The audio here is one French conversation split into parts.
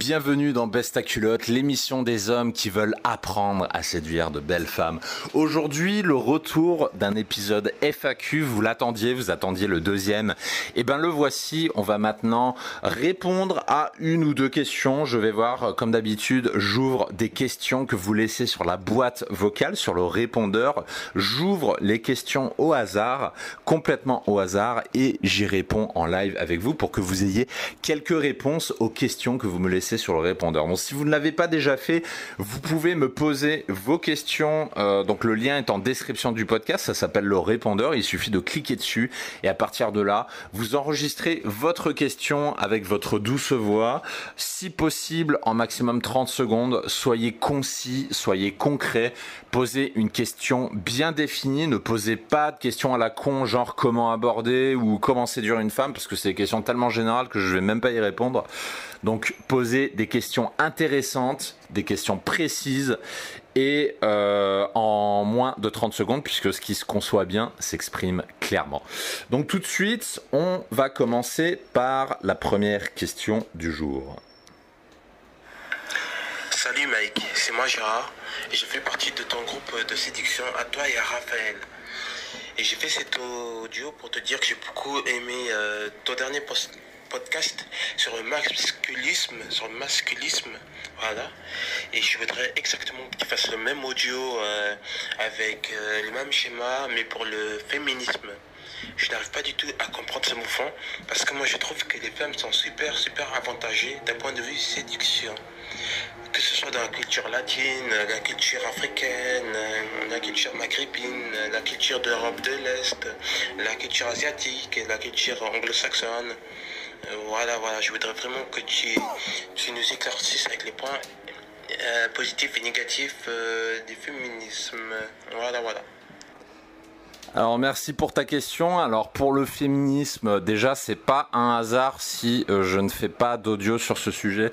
Bienvenue dans Best à culotte, l'émission des hommes qui veulent apprendre à séduire de belles femmes. Aujourd'hui, le retour d'un épisode FAQ. Vous l'attendiez, vous attendiez le deuxième. Et eh ben le voici. On va maintenant répondre à une ou deux questions. Je vais voir, comme d'habitude, j'ouvre des questions que vous laissez sur la boîte vocale, sur le répondeur. J'ouvre les questions au hasard, complètement au hasard, et j'y réponds en live avec vous pour que vous ayez quelques réponses aux questions que vous me laissez sur le répondeur. Donc si vous ne l'avez pas déjà fait, vous pouvez me poser vos questions. Euh, donc le lien est en description du podcast, ça s'appelle le répondeur. Il suffit de cliquer dessus et à partir de là, vous enregistrez votre question avec votre douce voix. Si possible, en maximum 30 secondes, soyez concis, soyez concret, posez une question bien définie. Ne posez pas de questions à la con, genre comment aborder ou comment séduire une femme, parce que c'est des questions tellement générales que je vais même pas y répondre. Donc posez des questions intéressantes, des questions précises et euh, en moins de 30 secondes puisque ce qui se conçoit bien s'exprime clairement. Donc tout de suite, on va commencer par la première question du jour. Salut Mike, c'est moi Gérard et je fais partie de ton groupe de séduction à toi et à Raphaël. Et j'ai fait cet audio pour te dire que j'ai beaucoup aimé euh, ton dernier post podcast sur le masculisme, sur le masculisme, voilà. Et je voudrais exactement que tu fasses le même audio euh, avec euh, le même schéma, mais pour le féminisme. Je n'arrive pas du tout à comprendre ce mouvement parce que moi je trouve que les femmes sont super super avantagées d'un point de vue séduction. Que ce soit dans la culture latine, la culture africaine, la culture maghrébine, la culture d'Europe de l'Est, la culture asiatique, la culture anglo-saxonne. Euh, voilà, voilà, je voudrais vraiment que tu, nous éclaircisses avec les points euh, positifs et négatifs euh, du féminisme. Voilà, voilà. Alors merci pour ta question. Alors pour le féminisme, déjà c'est pas un hasard si je ne fais pas d'audio sur ce sujet.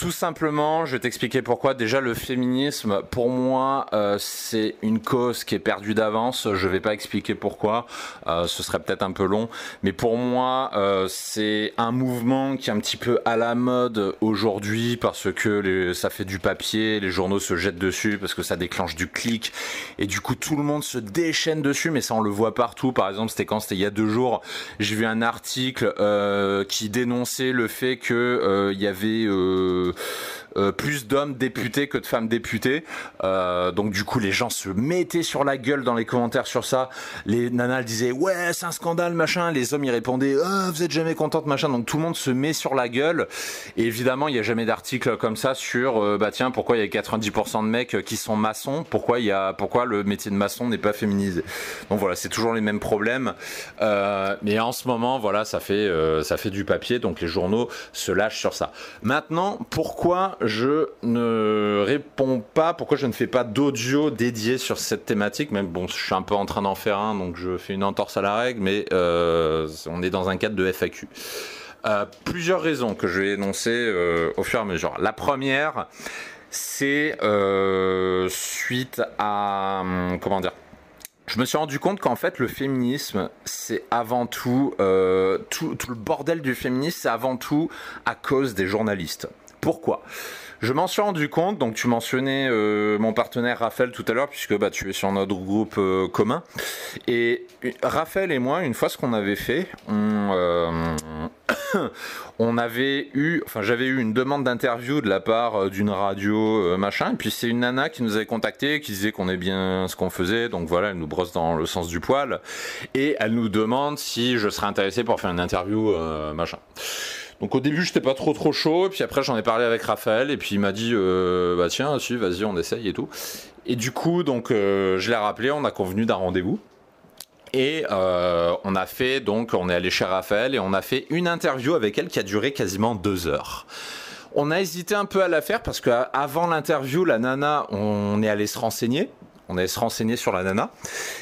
Tout simplement, je vais t'expliquer pourquoi. Déjà, le féminisme, pour moi, euh, c'est une cause qui est perdue d'avance. Je vais pas expliquer pourquoi. Euh, ce serait peut-être un peu long, mais pour moi, euh, c'est un mouvement qui est un petit peu à la mode aujourd'hui parce que ça fait du papier, les journaux se jettent dessus parce que ça déclenche du clic et du coup tout le monde se déchaîne dessus. Mais ça, on le voit partout. Par exemple, c'était quand C'était il y a deux jours. J'ai vu un article qui dénonçait le fait que il y avait euh, euh, plus d'hommes députés que de femmes députées. Euh, donc du coup, les gens se mettaient sur la gueule dans les commentaires sur ça. Les nanas disaient ouais, c'est un scandale, machin. Les hommes y répondaient oh, vous êtes jamais contente, machin. Donc tout le monde se met sur la gueule. Et évidemment, il n'y a jamais d'article comme ça sur euh, bah tiens, pourquoi il y a 90% de mecs qui sont maçons? Pourquoi il y le métier de maçon n'est pas féminisé? Donc voilà, c'est toujours les mêmes problèmes. mais en ce moment, voilà, ça fait du papier. Donc les journaux se lâchent sur ça. Maintenant, pourquoi je ne réponds pas, pourquoi je ne fais pas d'audio dédié sur cette thématique, même bon, je suis un peu en train d'en faire un, donc je fais une entorse à la règle, mais euh, on est dans un cadre de FAQ. Euh, plusieurs raisons que je vais énoncer euh, au fur et à mesure. La première, c'est suite à comment dire je me suis rendu compte qu'en fait le féminisme c'est avant tout, tout le bordel du féminisme c'est avant tout à cause des journalistes. Pourquoi? Je m'en suis rendu compte, donc tu mentionnais euh, mon partenaire Raphaël tout à l'heure, puisque bah, tu es sur notre groupe euh, commun. Et Raphaël et moi, une fois ce qu'on avait fait, on, euh, on avait eu, enfin j'avais eu une demande d'interview de la part d'une radio machin, et puis c'est une nana qui nous avait contacté, qui disait qu'on est bien ce qu'on faisait, donc voilà, elle nous brosse dans le sens du poil, et elle nous demande si je serais intéressé pour faire une interview machin. Donc au début j'étais pas trop trop chaud, puis après j'en ai parlé avec Raphaël, et puis il m'a dit euh, bah tiens, si, vas-y, on essaye et tout. Et du coup, donc euh, je l'ai rappelé, on a convenu d'un rendez-vous. Et euh, on a fait donc, on est allé chez Raphaël et on a fait une interview avec elle qui a duré quasiment deux heures. On a hésité un peu à la faire parce qu'avant l'interview, la nana, on est allé se renseigner on allait se renseigner sur la nana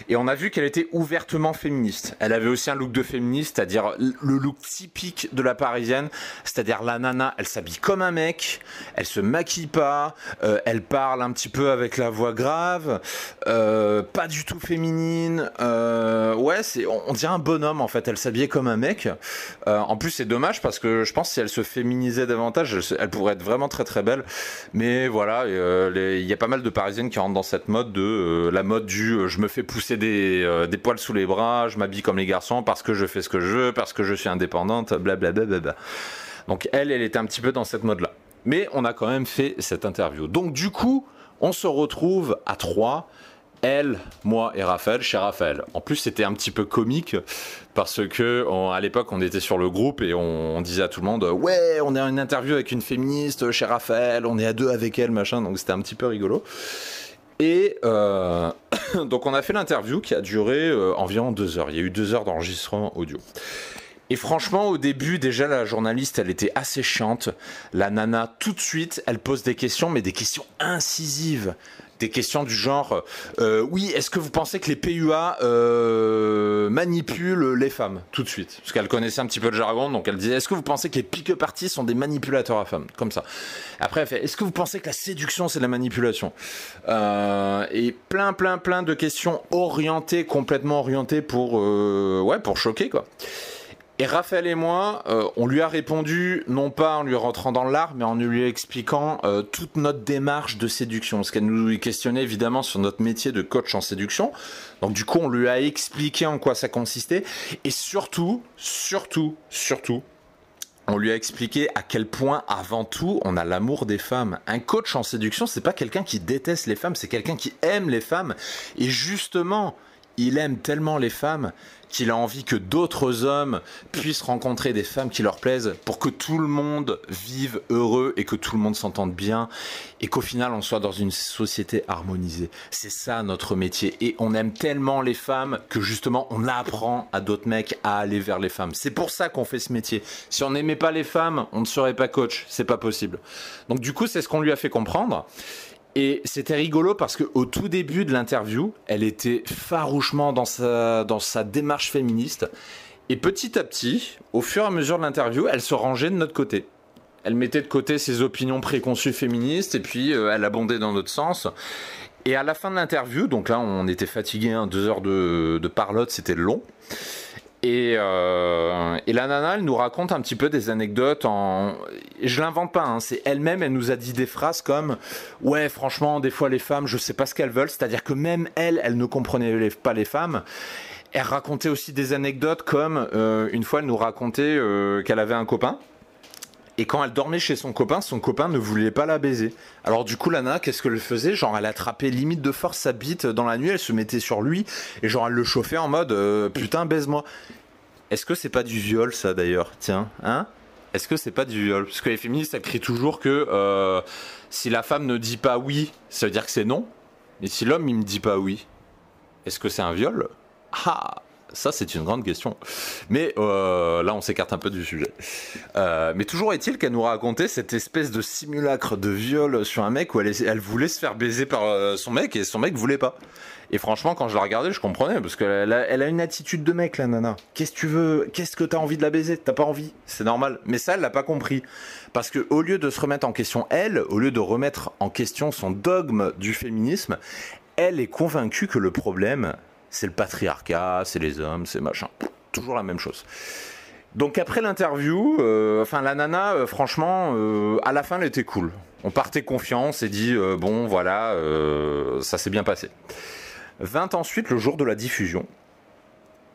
et on a vu qu'elle était ouvertement féministe. Elle avait aussi un look de féministe, c'est-à-dire le look typique de la parisienne, c'est-à-dire la nana, elle s'habille comme un mec, elle se maquille pas, euh, elle parle un petit peu avec la voix grave, euh, pas du tout féminine. Euh, ouais, on, dirait un bonhomme en fait. Elle s'habillait comme un mec. en plus, c'est dommage parce que je pense que si elle se féminisait davantage, elle, pourrait être vraiment très très belle. Mais voilà, il y a pas mal de parisiennes qui rentrent dans cette mode de euh, la mode du euh, je me fais pousser euh, des, poils sous les bras, je m'habille comme les garçons parce que je fais ce que je veux, parce que je suis indépendante, blablabla. Donc elle, elle était un petit peu dans cette mode-là. Mais on a quand même fait cette interview. Donc du coup, on se retrouve à trois elle, moi et Raphaël chez Raphaël. En plus, c'était un petit peu comique parce que à l'époque, on était sur le groupe et on, disait à tout le monde Ouais, on est en une interview avec une féministe chez Raphaël, on est à deux avec elle, machin. Donc c'était un petit peu rigolo. Et euh, donc on a fait l'interview qui a duré euh, environ deux heures. Il y a eu deux heures d'enregistrement audio. Et franchement, au début, déjà, la journaliste, elle était assez chiante. La nana, tout de suite, elle pose des questions, mais des questions incisives des questions du genre euh, oui est-ce que vous pensez que les PUA euh, manipulent les femmes tout de suite? Parce qu'elle connaissait un petit peu le jargon donc elle disait est-ce que vous pensez que les pick-up sont des manipulateurs à femmes? Comme ça. Après elle fait est-ce que vous pensez que la séduction c'est de la manipulation? Euh, et plein plein plein de questions orientées complètement orientées pour ouais pour choquer quoi et Raphaël et moi, euh, on lui a répondu, non pas en lui rentrant dans l'art, mais en lui expliquant euh, toute notre démarche de séduction. Parce qu'elle nous questionnait évidemment sur notre métier de coach en séduction. Donc du coup, on lui a expliqué en quoi ça consistait. Et surtout, surtout, surtout, on lui a expliqué à quel point, avant tout, on a l'amour des femmes. Un coach en séduction, c'est pas quelqu'un qui déteste les femmes, c'est quelqu'un qui aime les femmes. Et justement, il aime tellement les femmes qu'il a envie que d'autres hommes puissent rencontrer des femmes qui leur plaisent pour que tout le monde vive heureux et que tout le monde s'entende bien et qu'au final on soit dans une société harmonisée. C'est ça notre métier et on aime tellement les femmes que justement on apprend à d'autres mecs à aller vers les femmes. C'est pour ça qu'on fait ce métier. Si on n'aimait pas les femmes, on ne serait pas coach, c'est pas possible. Donc du coup, c'est ce qu'on lui a fait comprendre. Et c'était rigolo parce qu'au tout début de l'interview, elle était farouchement dans sa, dans sa démarche féministe. Et petit à petit, au fur et à mesure de l'interview, elle se rangeait de notre côté. Elle mettait de côté ses opinions préconçues féministes et puis euh, elle abondait dans notre sens. Et à la fin de l'interview, donc là on était fatigué, hein, deux heures de, de parlotte, c'était long. Et, euh, et, la nana, elle nous raconte un petit peu des anecdotes. En... Je l'invente pas, hein, c'est elle-même, elle nous a dit des phrases comme Ouais, franchement, des fois les femmes, je sais pas ce qu'elles veulent. C'est-à-dire que même elle, elle ne comprenait pas les femmes. Elle racontait aussi des anecdotes comme euh, une fois, elle nous racontait euh, qu'elle avait un copain et quand elle dormait chez son copain, son copain ne voulait pas la baiser. Alors du coup, Lana, qu'est-ce qu'elle faisait? Genre, elle attrapait limite de force sa bite dans la nuit, elle se mettait sur lui, et genre, elle le chauffait en mode euh, putain, baise-moi. Est-ce que c'est pas du viol, ça d'ailleurs? Tiens, hein? Est-ce que c'est pas du viol? Parce que les féministes, elles toujours que euh, si la femme ne dit pas oui, ça veut dire que c'est non. Et si l'homme, il me dit pas oui, est-ce que c'est un viol? Ah ça, c'est une grande question. Mais euh, là, on s'écarte un peu du sujet. Euh, mais toujours est-il qu'elle nous racontait cette espèce de simulacre de viol sur un mec où elle, voulait se faire baiser par euh, son mec et son mec voulait pas. Et franchement, quand je la regardais, je comprenais parce qu'elle a, elle a une attitude de mec, la nana. Qu'est-ce que tu veux? Qu'est-ce que t'as envie de la baiser? T'as pas envie? C'est normal. Mais ça, elle l'a pas compris. Parce que au lieu de se remettre en question elle, au lieu de remettre en question son dogme du féminisme, elle est convaincue que le problème, c'est le patriarcat, c'est les hommes, c'est machin. Toujours la même chose. Donc après l'interview, euh, enfin la nana, euh, franchement, euh, à la fin, elle était cool. On partait confiance et dit bon, voilà, ça s'est bien passé. Vint ensuite le jour de la diffusion.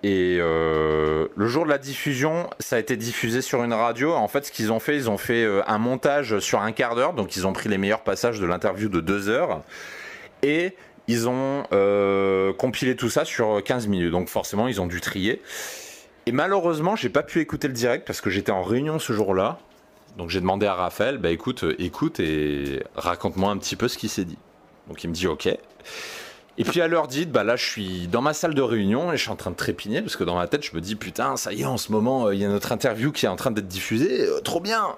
Et le jour de la diffusion, ça a été diffusé sur une radio. En fait, ce qu'ils ont fait, ils ont fait un montage sur un quart d'heure. Donc, ils ont pris les meilleurs passages de l'interview de deux heures. Et ils ont euh, compilé tout ça sur 15 minutes. Donc forcément, ils ont dû trier. Et malheureusement, j'ai pas pu écouter le direct parce que j'étais en réunion ce jour-là. Donc j'ai demandé à Raphaël, bah écoute, euh, écoute et raconte-moi un petit peu ce qui s'est dit. Donc il me dit ok. Et puis à l'heure dite, bah là je suis dans ma salle de réunion et je suis en train de trépigner parce que dans ma tête je me dis putain ça y est en ce moment euh, il y a notre interview qui est en train d'être diffusée, trop bien.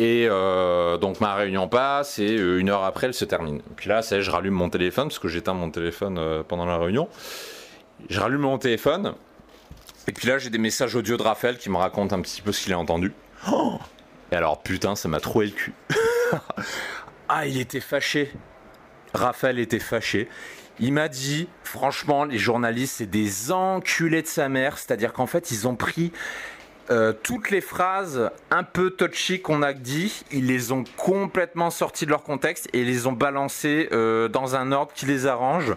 Et euh, donc ma réunion passe et euh, une heure après elle se termine. Puis là, je rallume mon téléphone parce que j'éteins mon téléphone euh, pendant la réunion. Je rallume mon téléphone et puis là j'ai des messages audio de Raphaël qui me raconte un petit peu ce qu'il a entendu. et alors putain, ça m'a troué le cul. ah, il était fâché. Raphaël était fâché. Il m'a dit, franchement, les journalistes, c'est des enculés de sa mère. C'est-à-dire qu'en fait, ils ont pris euh, toutes les phrases un peu touchy qu'on a dit, ils les ont complètement sorties de leur contexte et les ont balancées euh, dans un ordre qui les arrange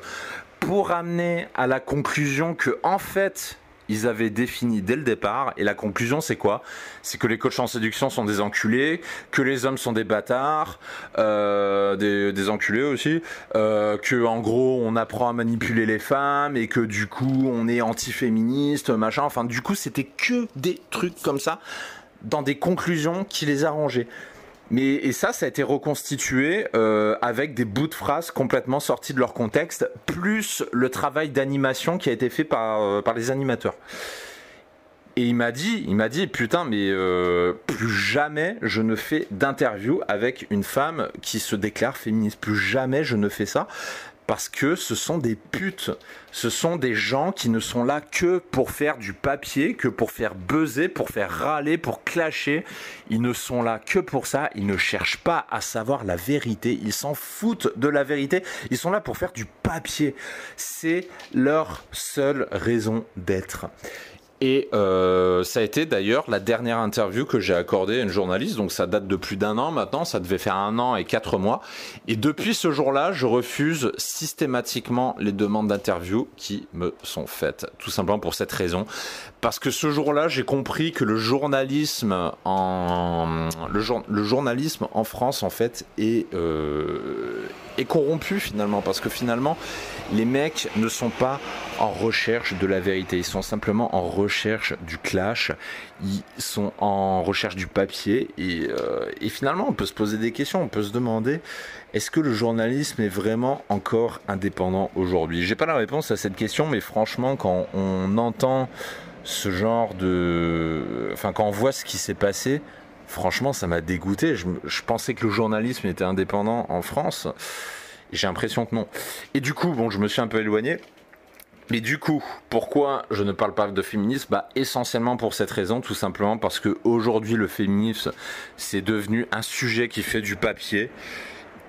pour amener à la conclusion que en fait ils avaient défini dès le départ. Et la conclusion, c'est quoi? C'est que les coachs en séduction sont des enculés, que les hommes sont des bâtards, euh, des, enculés aussi, euh, que en gros on apprend à manipuler les femmes et que du coup on est anti-féministe, machin. Enfin, du coup, c'était que des trucs comme ça dans des conclusions qui les arrangeaient. Mais et ça, ça a été reconstitué euh, avec des bouts de phrases complètement sortis de leur contexte, plus le travail d'animation qui a été fait par, euh, les animateurs. Et il m'a dit, il m'a dit, putain, mais euh, plus jamais je ne fais d'interview avec une femme qui se déclare féministe. Plus jamais je ne fais ça parce que ce sont des putes. Ce sont des gens qui ne sont là que pour faire du papier, que pour faire buzzer, pour faire râler, pour clasher. Ils ne sont là que pour ça. Ils ne cherchent pas à savoir la vérité. Ils s'en foutent de la vérité. Ils sont là pour faire du papier. C'est leur seule raison d'être. Et euh, ça a été d'ailleurs la dernière interview que j'ai accordée à une journaliste, donc ça date de plus d'un an maintenant, ça devait faire un an et quatre mois. Et depuis ce jour-là, je refuse systématiquement les demandes d'interview qui me sont faites, tout simplement pour cette raison. Parce que ce jour-là, j'ai compris que le journalisme en le, journalisme en France en fait est euh, est corrompu finalement, parce que finalement les mecs ne sont pas en recherche de la vérité, ils sont simplement en recherche du clash, ils sont en recherche du papier. Et, euh, et finalement on peut se poser des questions, on peut se demander est-ce que le journalisme est vraiment encore indépendant aujourd'hui? J'ai pas la réponse à cette question, mais franchement quand on entend ce genre de... Enfin quand on voit ce qui s'est passé, franchement ça m'a dégoûté, je, pensais que le journalisme était indépendant en France. J'ai l'impression que non. Et du coup, bon, je me suis un peu éloigné. Mais du coup, pourquoi je ne parle pas de féminisme? Bah, Essentiellement pour cette raison, tout simplement parce que aujourd'hui le féminisme, c'est devenu un sujet qui fait du papier.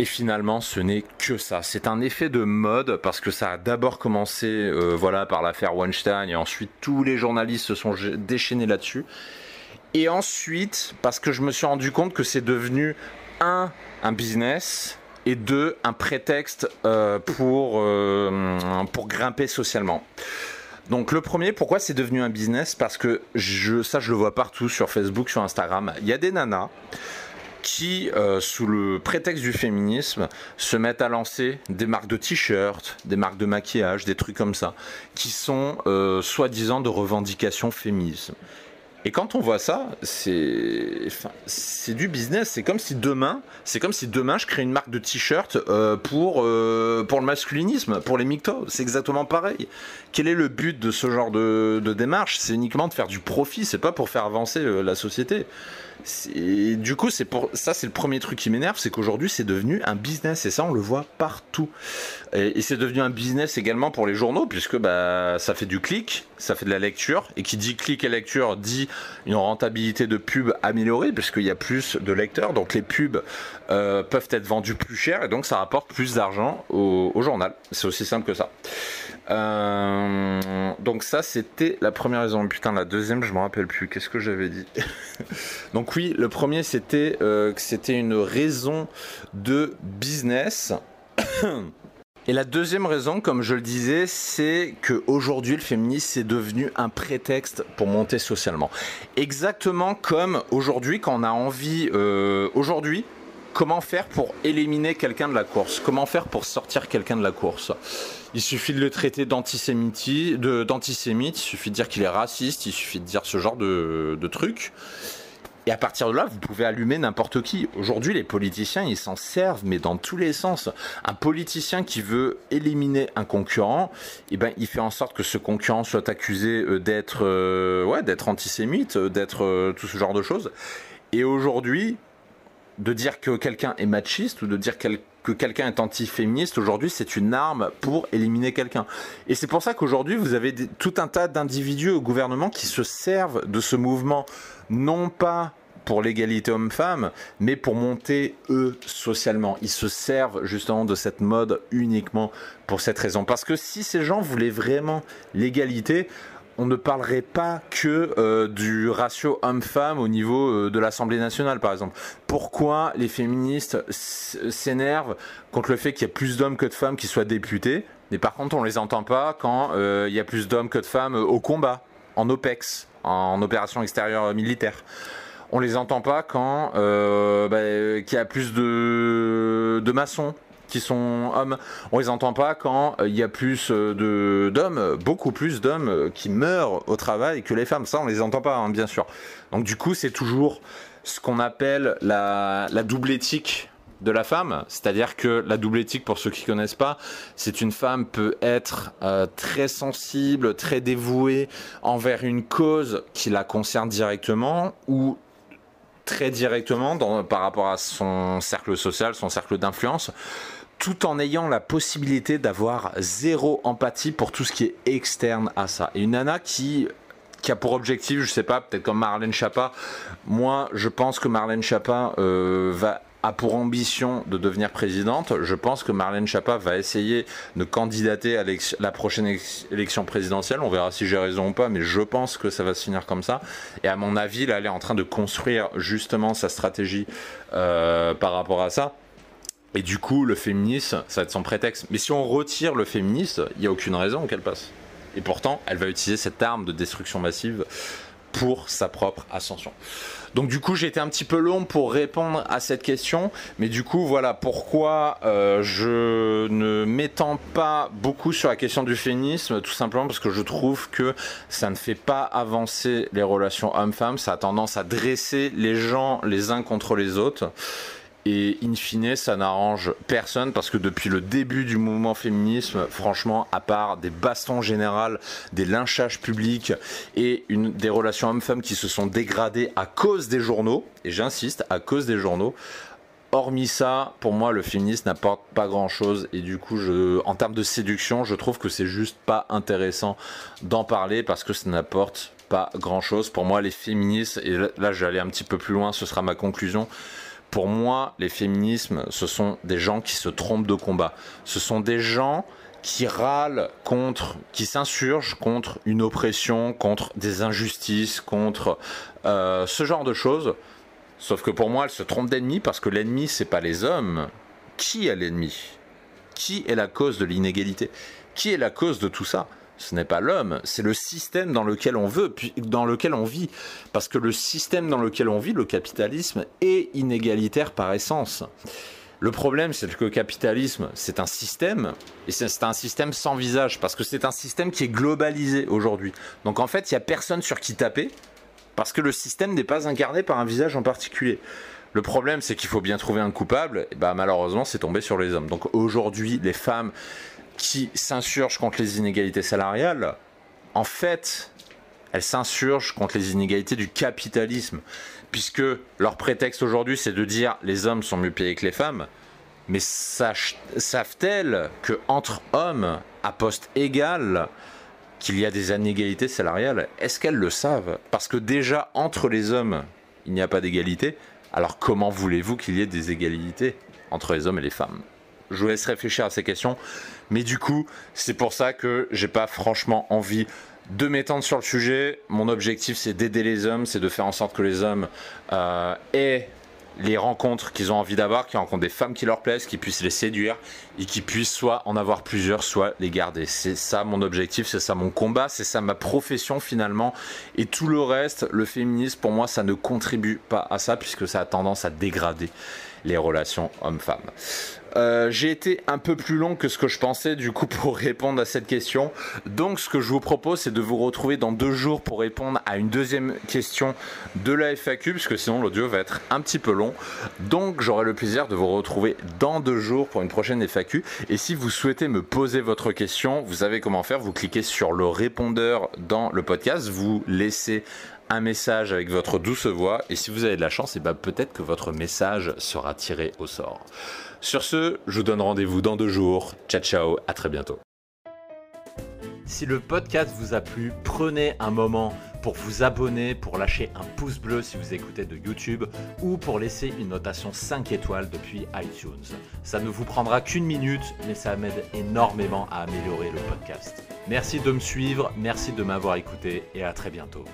Et finalement, ce n'est que ça. C'est un effet de mode parce que ça a d'abord commencé, euh, voilà, par l'affaire Weinstein et ensuite tous les journalistes se sont déchaînés là-dessus. Et ensuite, parce que je me suis rendu compte que c'est devenu un un business et deux, un prétexte euh, pour, euh, pour grimper socialement. Donc le premier, pourquoi c'est devenu un business? Parce que je, ça, je le vois partout sur Facebook, sur Instagram. Il y a des nanas qui, euh, sous le prétexte du féminisme, se mettent à lancer des marques de t-shirts, des marques de maquillage, des trucs comme ça, qui sont soi-disant de revendication féminisme. Et quand on voit ça, c'est du business. C'est comme si demain, c'est comme si demain je crée une marque de t-shirt euh, pour euh, pour le masculinisme, pour les mictos. C'est exactement pareil. Quel est le but de ce genre de, démarche? C'est uniquement de faire du profit. C'est pas pour faire avancer euh, la société. Du coup, ça, c'est le premier truc qui m'énerve, c'est qu'aujourd'hui, c'est devenu un business et ça, on le voit partout. Et, c'est devenu un business également pour les journaux, puisque bah, ça fait du clic, ça fait de la lecture, et qui dit clic et lecture dit une rentabilité de pub améliorée, puisqu'il y a plus de lecteurs, donc les pubs euh, peuvent être vendus plus cher, et donc ça rapporte plus d'argent au, au journal. C'est aussi simple que ça. Euh, donc ça, c'était la première raison. Putain, la deuxième, je me rappelle plus. Qu'est-ce que j'avais dit Donc oui, le premier, c'était euh, que c'était une raison de business. Et la deuxième raison, comme je le disais, c'est qu'aujourd'hui, le féminisme, c'est devenu un prétexte pour monter socialement. Exactement comme aujourd'hui, quand on a envie... Euh, aujourd'hui, comment faire pour éliminer quelqu'un de la course? Comment faire pour sortir quelqu'un de la course? Il suffit de le traiter d'antisémite, il suffit de dire qu'il est raciste, il suffit de dire ce genre de, de trucs. Et à partir de là, vous pouvez allumer n'importe qui. Aujourd'hui, les politiciens, ils s'en servent, mais dans tous les sens. Un politicien qui veut éliminer un concurrent, eh ben, il fait en sorte que ce concurrent soit accusé euh, d'être, euh, d'être antisémite, d'être euh, tout ce genre de choses. Et aujourd'hui, de dire que quelqu'un est machiste ou de dire que quelqu'un est anti-féministe, aujourd'hui, c'est une arme pour éliminer quelqu'un. Et c'est pour ça qu'aujourd'hui, vous avez tout un tas d'individus au gouvernement qui se servent de ce mouvement, non pas pour l'égalité homme-femme, mais pour monter eux socialement. Ils se servent justement de cette mode uniquement pour cette raison. Parce que si ces gens voulaient vraiment l'égalité, on ne parlerait pas que euh, du ratio homme-femme au niveau euh, de l'Assemblée nationale, par exemple. Pourquoi les féministes s'énervent contre le fait qu'il y a plus d'hommes que de femmes qui soient députés, mais par contre on les entend pas quand euh, il y a plus d'hommes que de femmes au combat, en OPEX, en opération extérieure militaire on les entend pas quand euh, bah, qu'il y a plus de, de maçons sont hommes. On les entend pas quand euh, il y a plus euh, de d'hommes, beaucoup plus d'hommes euh, qui meurent au travail que les femmes. Ça, on les entend pas, hein, bien sûr. Donc du coup, c'est toujours ce qu'on appelle la, la double éthique de la femme, c'est-à-dire que la double éthique, pour ceux qui connaissent pas, c'est une femme peut être très sensible, très dévouée envers une cause qui la concerne directement, ou très directement dans, par rapport à son cercle social, son cercle d'influence, tout en ayant la possibilité d'avoir zéro empathie pour tout ce qui est externe à ça. Et une nana qui qui a pour objectif, je sais pas, peut-être comme Marlène Chapa. Moi, je pense que Marlène Chapa euh, va a pour ambition de devenir présidente, je pense que Marlène Schiappa va essayer de candidater à la prochaine élection présidentielle. On verra si j'ai raison ou pas, mais je pense que ça va se finir comme ça. Et à mon avis, là, elle est en train de construire justement sa stratégie euh, par rapport à ça. Et du coup, le féminisme, ça va être son prétexte. Mais si on retire le féminisme, il n'y a aucune raison qu'elle passe. Et pourtant, elle va utiliser cette arme de destruction massive pour sa propre ascension. Donc du coup, j'ai été un petit peu long pour répondre à cette question, mais du coup, voilà pourquoi euh, je ne m'étends pas beaucoup sur la question du féminisme, tout simplement parce que je trouve que ça ne fait pas avancer les relations hommes-femmes, ça a tendance à dresser les gens les uns contre les autres. Et in fine, ça n'arrange personne parce que depuis le début du mouvement féminisme, franchement, à part des bastons généraux, des lynchages publics et une, des relations hommes-femmes qui se sont dégradées à cause des journaux, et j'insiste, à cause des journaux, hormis ça, pour moi, le féminisme n'apporte pas grand chose. Et du coup, je, en termes de séduction, je trouve que c'est juste pas intéressant d'en parler parce que ça n'apporte pas grand chose. Pour moi, les féministes, et là, vais aller un petit peu plus loin, ce sera ma conclusion pour moi, les féminismes, ce sont des gens qui se trompent de combat. Ce sont des gens qui râlent contre, qui s'insurgent contre une oppression, contre des injustices, contre euh, ce genre de choses. Sauf que pour moi, elles se trompent d'ennemi parce que l'ennemi, c'est pas les hommes. Qui est l'ennemi? Qui est la cause de l'inégalité? Qui est la cause de tout ça? Ce n'est pas l'homme, c'est le système dans lequel on veut, dans lequel on vit. Parce que le système dans lequel on vit, le capitalisme, est inégalitaire par essence. Le problème, c'est que le capitalisme, c'est un système, et c'est un système sans visage, parce que c'est un système qui est globalisé aujourd'hui. Donc en fait, il n'y a personne sur qui taper, parce que le système n'est pas incarné par un visage en particulier. Le problème, c'est qu'il faut bien trouver un coupable, et bah malheureusement, c'est tombé sur les hommes. Donc aujourd'hui, les femmes qui s'insurgent contre les inégalités salariales, en fait, elles s'insurgent contre les inégalités du capitalisme, puisque leur prétexte aujourd'hui, c'est de dire les hommes sont mieux payés que les femmes. Mais savent-elles que entre hommes, à poste égal, qu'il y a des inégalités salariales? Est-ce qu'elles le savent? Parce que déjà, entre les hommes, il n'y a pas d'égalité. Alors comment voulez-vous qu'il y ait des égalités entre les hommes et les femmes? Je vous laisse réfléchir à ces questions. Mais du coup, c'est pour ça que j'ai pas franchement envie de m'étendre sur le sujet. Mon objectif, c'est d'aider les hommes, c'est de faire en sorte que les hommes euh, aient les rencontres qu'ils ont envie d'avoir, qu'ils rencontrent des femmes qui leur plaisent, qu'ils puissent les séduire et qu'ils puissent soit en avoir plusieurs, soit les garder. C'est ça mon objectif, c'est ça mon combat, c'est ça ma profession finalement. Et tout le reste, le féminisme, pour moi, ça ne contribue pas à ça puisque ça a tendance à dégrader les relations hommes-femmes. Euh, j'ai été un peu plus long que ce que je pensais du coup pour répondre à cette question. Donc ce que je vous propose c'est de vous retrouver dans deux jours pour répondre à une deuxième question de la FAQ puisque sinon l'audio va être un petit peu long. Donc j'aurai le plaisir de vous retrouver dans deux jours pour une prochaine FAQ. Et si vous souhaitez me poser votre question, vous savez comment faire. Vous cliquez sur le répondeur dans le podcast, vous laissez un message avec votre douce voix et si vous avez de la chance, et ben peut-être que votre message sera tiré au sort. Sur ce, je vous donne rendez-vous dans deux jours. Ciao ciao, à très bientôt. Si le podcast vous a plu, prenez un moment pour vous abonner, pour lâcher un pouce bleu si vous écoutez de YouTube ou pour laisser une notation 5 étoiles depuis iTunes. Ça ne vous prendra qu'une minute, mais ça m'aide énormément à améliorer le podcast. Merci de me suivre, merci de m'avoir écouté et à très bientôt.